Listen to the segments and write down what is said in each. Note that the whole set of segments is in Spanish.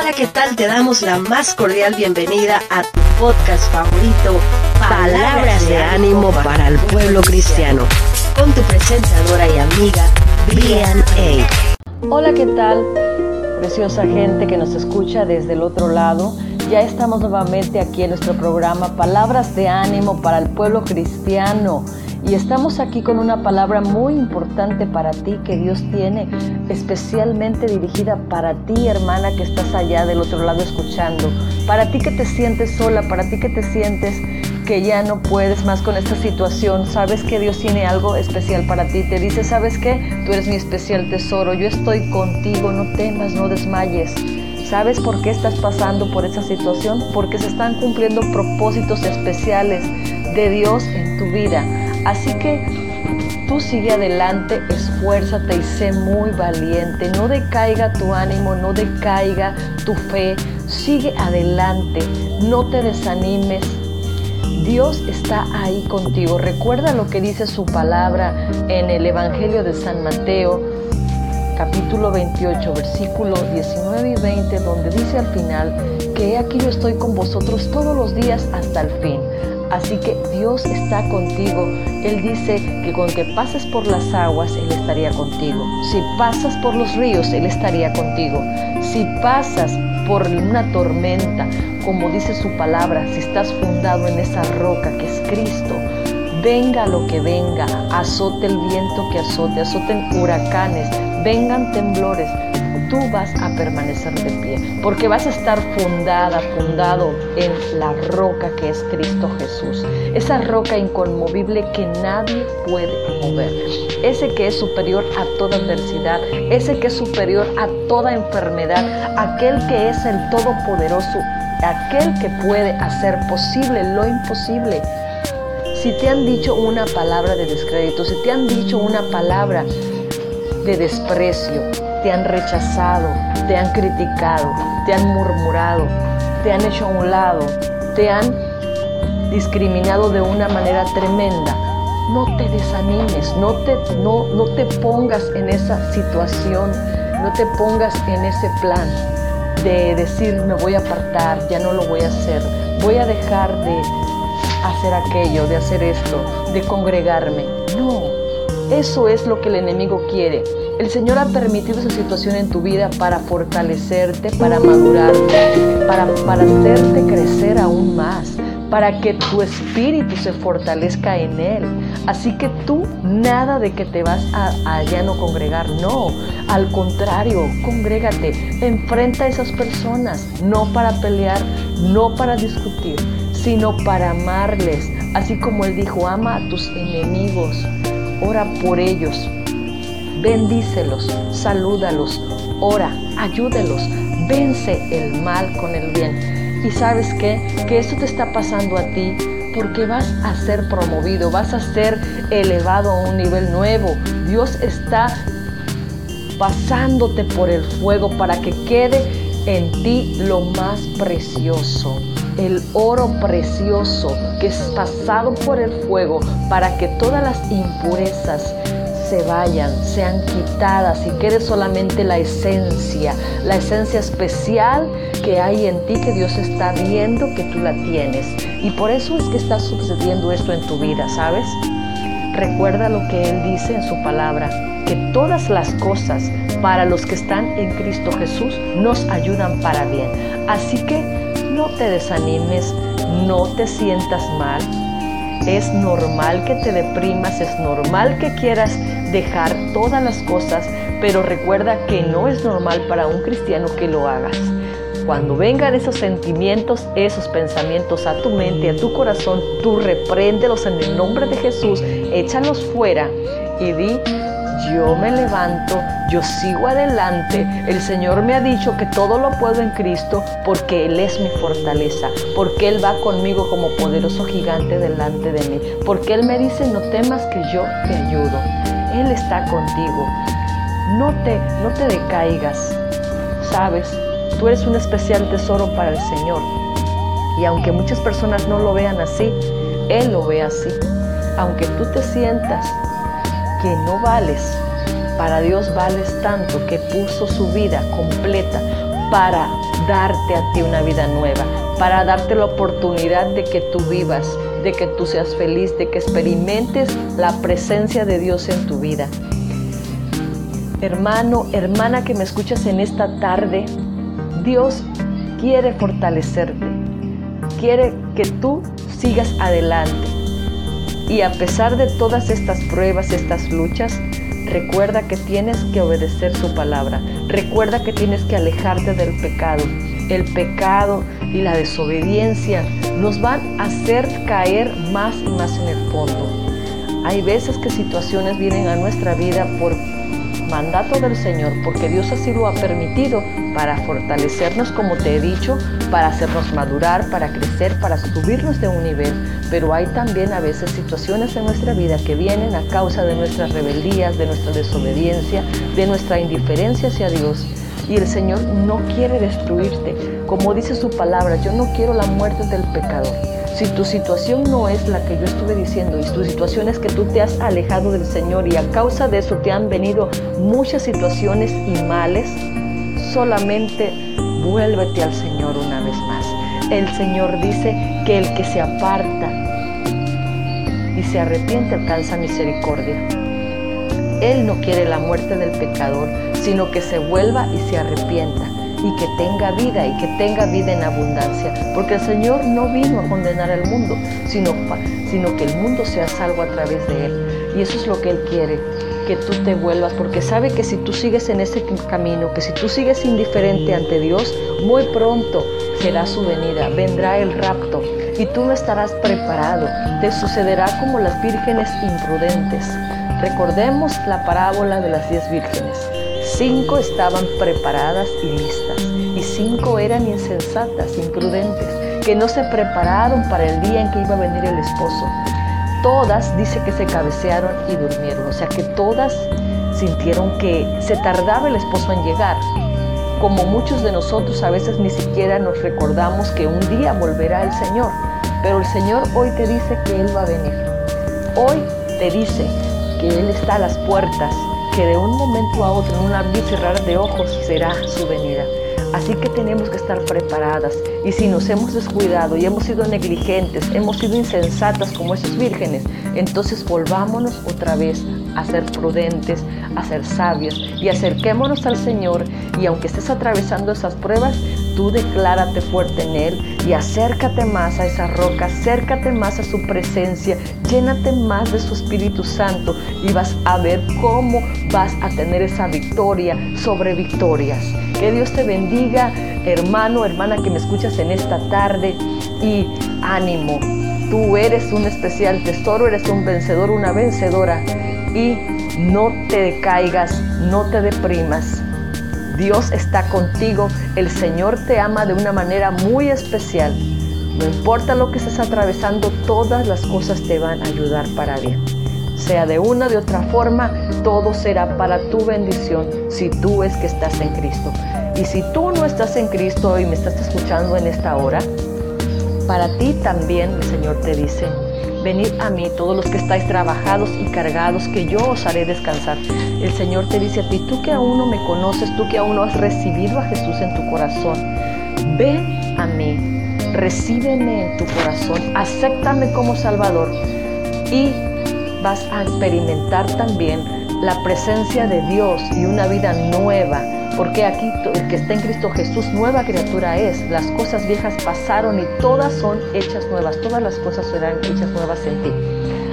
Hola, ¿qué tal? Te damos la más cordial bienvenida a tu podcast favorito, Palabras de ánimo para el pueblo cristiano, con tu presentadora y amiga, Brian A. Hola, ¿qué tal? Preciosa gente que nos escucha desde el otro lado. Ya estamos nuevamente aquí en nuestro programa Palabras de ánimo para el pueblo cristiano. Y estamos aquí con una palabra muy importante para ti que Dios tiene, especialmente dirigida para ti, hermana, que estás allá del otro lado escuchando. Para ti que te sientes sola, para ti que te sientes que ya no puedes más con esta situación, sabes que Dios tiene algo especial para ti. Te dice, ¿sabes qué? Tú eres mi especial tesoro, yo estoy contigo, no temas, no desmayes. ¿Sabes por qué estás pasando por esa situación? Porque se están cumpliendo propósitos especiales de Dios en tu vida. Así que tú sigue adelante, esfuérzate y sé muy valiente. No decaiga tu ánimo, no decaiga tu fe. Sigue adelante, no te desanimes. Dios está ahí contigo. Recuerda lo que dice su palabra en el Evangelio de San Mateo, capítulo 28, versículos 19 y 20, donde dice al final que aquí yo estoy con vosotros todos los días hasta el fin. Así que Dios está contigo. Él dice que con que pases por las aguas, Él estaría contigo. Si pasas por los ríos, Él estaría contigo. Si pasas por una tormenta, como dice su palabra, si estás fundado en esa roca que es Cristo, venga lo que venga, azote el viento que azote, azoten huracanes, vengan temblores, tú vas a permanecer de pie, porque vas a estar fundada, fundado en la roca que es Cristo Jesús, esa roca inconmovible que nadie puede mover, ese que es superior a toda adversidad, ese que es superior a toda enfermedad, aquel que es el todopoderoso, aquel que puede hacer posible lo imposible. Si te han dicho una palabra de descrédito, si te han dicho una palabra de desprecio, te han rechazado, te han criticado, te han murmurado, te han hecho a un lado, te han discriminado de una manera tremenda. No te desanimes, no te, no, no te pongas en esa situación, no te pongas en ese plan de decir me voy a apartar, ya no lo voy a hacer, voy a dejar de hacer aquello, de hacer esto, de congregarme. No, eso es lo que el enemigo quiere. El Señor ha permitido esa situación en tu vida para fortalecerte, para madurarte, para, para hacerte crecer aún más, para que tu espíritu se fortalezca en Él. Así que tú nada de que te vas a, allá no congregar, no. Al contrario, congrégate, enfrenta a esas personas, no para pelear, no para discutir, sino para amarles. Así como Él dijo, ama a tus enemigos, ora por ellos, bendícelos, salúdalos, ora, ayúdelos, vence el mal con el bien. Y sabes qué? Que esto te está pasando a ti porque vas a ser promovido, vas a ser elevado a un nivel nuevo. Dios está pasándote por el fuego para que quede en ti lo más precioso, el oro precioso que es pasado por el fuego para que todas las impurezas se vayan, sean quitadas y quede solamente la esencia, la esencia especial que hay en ti que Dios está viendo que tú la tienes. Y por eso es que está sucediendo esto en tu vida, ¿sabes? Recuerda lo que Él dice en su palabra, que todas las cosas para los que están en Cristo Jesús nos ayudan para bien. Así que no te desanimes, no te sientas mal, es normal que te deprimas, es normal que quieras dejar todas las cosas, pero recuerda que no es normal para un cristiano que lo hagas. Cuando vengan esos sentimientos, esos pensamientos a tu mente, a tu corazón, tú repréndelos en el nombre de Jesús, échalos fuera y di, yo me levanto, yo sigo adelante. El Señor me ha dicho que todo lo puedo en Cristo porque Él es mi fortaleza, porque Él va conmigo como poderoso gigante delante de mí, porque Él me dice, no temas que yo te ayudo. Él está contigo. No te, no te decaigas. Sabes, tú eres un especial tesoro para el Señor. Y aunque muchas personas no lo vean así, Él lo ve así. Aunque tú te sientas que no vales, para Dios vales tanto que puso su vida completa para darte a ti una vida nueva, para darte la oportunidad de que tú vivas, de que tú seas feliz, de que experimentes la presencia de Dios en tu vida. Hermano, hermana que me escuchas en esta tarde, Dios quiere fortalecerte, quiere que tú sigas adelante. Y a pesar de todas estas pruebas, estas luchas, recuerda que tienes que obedecer su palabra. Recuerda que tienes que alejarte del pecado. El pecado y la desobediencia nos van a hacer caer más y más en el fondo. Hay veces que situaciones vienen a nuestra vida por mandato del Señor, porque Dios así lo ha permitido para fortalecernos, como te he dicho, para hacernos madurar, para crecer, para subirnos de un nivel. Pero hay también a veces situaciones en nuestra vida que vienen a causa de nuestras rebeldías, de nuestra desobediencia, de nuestra indiferencia hacia Dios. Y el Señor no quiere destruirte. Como dice su palabra, yo no quiero la muerte del pecador si tu situación no es la que yo estuve diciendo y tu situación es que tú te has alejado del Señor y a causa de eso te han venido muchas situaciones y males, solamente vuélvete al Señor una vez más. El Señor dice que el que se aparta y se arrepiente alcanza misericordia. Él no quiere la muerte del pecador, sino que se vuelva y se arrepienta y que tenga vida y que tenga vida en abundancia. Porque el Señor no vino a condenar al mundo, sino, que el mundo sea salvo a través de Él. Y eso es lo que Él quiere, que tú te vuelvas, porque sabe que si tú sigues en ese camino, que si tú sigues indiferente ante Dios, muy pronto será su venida, vendrá el rapto y tú no estarás preparado. Te sucederá como las vírgenes imprudentes. Recordemos la parábola de las diez vírgenes. Cinco estaban preparadas y listas, y cinco eran insensatas, imprudentes, que no se prepararon para el día en que iba a venir el esposo. Todas dice que se cabecearon y durmieron, o sea que todas sintieron que se tardaba el esposo en llegar. Como muchos de nosotros a veces ni siquiera nos recordamos que un día volverá el Señor, pero el Señor hoy te dice que Él va a venir. Hoy te dice que Él está a las puertas que de un momento a otro, en un abrir y cerrar de ojos, será su venida. Así que tenemos que estar preparadas. Y si nos hemos descuidado y hemos sido negligentes, hemos sido insensatas como esos vírgenes, entonces volvámonos otra vez a ser prudentes, a ser sabios y acerquémonos al Señor. Y aunque estés atravesando esas pruebas, tú declárate fuerte en Él y acércate más a esa roca, acércate más a su presencia, llénate más de su Espíritu Santo y vas a ver cómo vas a tener esa victoria sobre victorias. Que Dios te bendiga, hermano, hermana que me escuchas en esta tarde y ánimo. Tú eres un especial tesoro, eres un vencedor, una vencedora y no te decaigas, no te deprimas. Dios está contigo, el Señor te ama de una manera muy especial. No importa lo que estés atravesando, todas las cosas te van a ayudar para bien. Sea de una o de otra forma, todo será para tu bendición si tú es que estás en Cristo. Y si tú no estás en Cristo y me estás escuchando en esta hora, para ti también el Señor te dice, Venid a mí todos los que estáis trabajados y cargados, que yo os haré descansar. El Señor te dice a ti, tú que aún no me conoces, tú que aún no has recibido a Jesús en tu corazón, ven a mí, recíbeme en tu corazón, acéptame como Salvador y vas a experimentar también la presencia de Dios y una vida nueva porque aquí el que está en Cristo Jesús, nueva criatura es. Las cosas viejas pasaron y todas son hechas nuevas. Todas las cosas serán hechas nuevas en ti.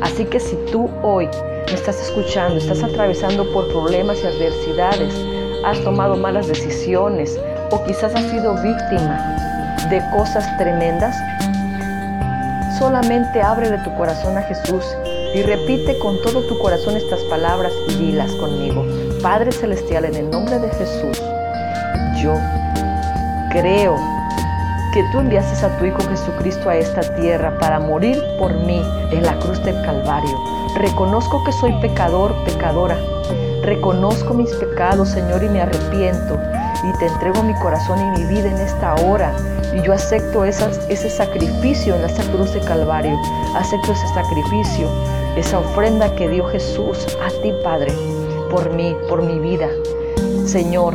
Así que si tú hoy me estás escuchando, estás atravesando por problemas y adversidades, has tomado malas decisiones o quizás has sido víctima de cosas tremendas, solamente abre de tu corazón a Jesús y repite con todo tu corazón estas palabras y dilas conmigo. Padre Celestial, en el nombre de Jesús, yo creo que tú enviaste a tu Hijo Jesucristo a esta tierra para morir por mí en la cruz del Calvario. Reconozco que soy pecador, pecadora. Reconozco mis pecados, Señor, y me arrepiento. Y te entrego mi corazón y mi vida en esta hora. Y yo acepto ese sacrificio en esa cruz de Calvario. Acepto ese sacrificio, esa ofrenda que dio Jesús a ti, Padre por mí, por mi vida. Señor,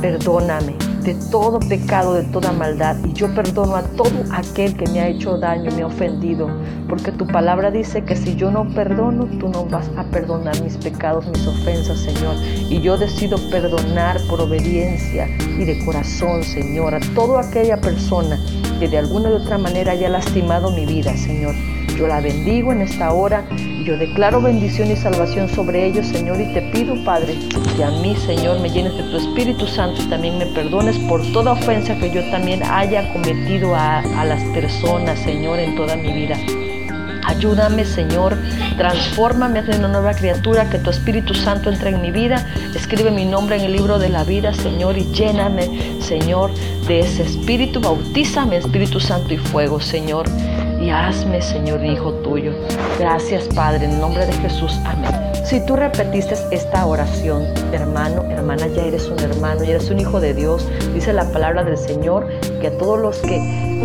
perdóname, de todo pecado, de toda maldad. Y yo perdono a todo aquel que me ha hecho daño, me ha ofendido. Porque tu palabra dice que si yo no perdono, tú no vas a perdonar mis pecados, mis ofensas, Señor. Y yo decido perdonar por obediencia y de corazón, Señor, a toda aquella persona que de alguna u otra manera haya lastimado mi vida, Señor. Yo la bendigo en esta hora y yo declaro bendición y salvación sobre ellos, Señor, y te pido, Padre, que a mí, Señor, me llenes de tu Espíritu Santo y también me perdones por toda ofensa que yo también haya cometido a, a las personas, Señor, en toda mi vida. Ayúdame, Señor. Transfórmame, hazme una nueva criatura, que tu Espíritu Santo entre en mi vida. Escribe mi nombre en el libro de la vida, Señor, y lléname, Señor, de ese Espíritu. Bautízame, Espíritu Santo y fuego, Señor. Y hazme, Señor, hijo tuyo. Gracias, Padre, en nombre de Jesús. Amén. Si tú repetiste esta oración, hermano, hermana, ya eres un hermano, ya eres un hijo de Dios. Dice la palabra del Señor que a todos los que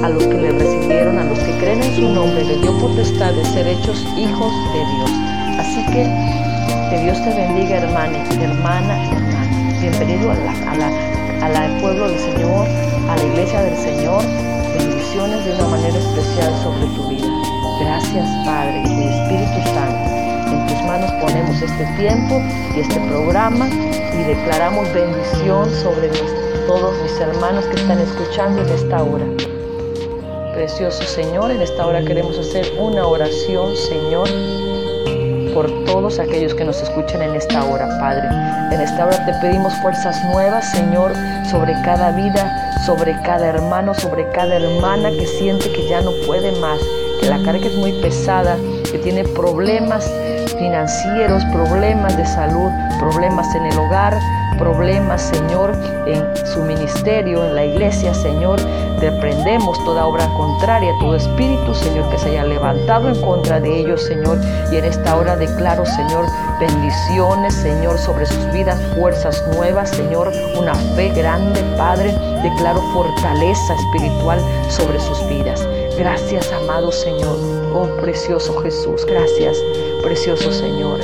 a los que le recibieron, a los que creen en su nombre, le dio potestad de ser hechos hijos de Dios. Así que que Dios te bendiga, hermana, hermana, hermana. Bienvenido al pueblo del Señor, a la iglesia del Señor. De una manera especial sobre tu vida. Gracias, Padre y Espíritu Santo. En tus manos ponemos este tiempo y este programa y declaramos bendición sobre todos mis hermanos que están escuchando en esta hora. Precioso Señor, en esta hora queremos hacer una oración, Señor, por todos aquellos que nos escuchan en esta hora, Padre. En esta hora te pedimos fuerzas nuevas, Señor, sobre cada vida, sobre cada hermano, sobre cada hermana que siente que ya no puede más, que la carga es muy pesada, que tiene problemas financieros, problemas de salud, problemas en el hogar, problemas, Señor, en su ministerio, en la iglesia, Señor. Reprendemos toda obra contraria, todo espíritu, Señor, que se haya levantado en contra de ellos, Señor. Y en esta hora declaro, Señor, bendiciones, Señor, sobre sus vidas, fuerzas nuevas, Señor, una fe grande, Padre. Declaro fortaleza espiritual sobre sus vidas. Gracias, amado Señor. Oh, precioso Jesús. Gracias, precioso Señor.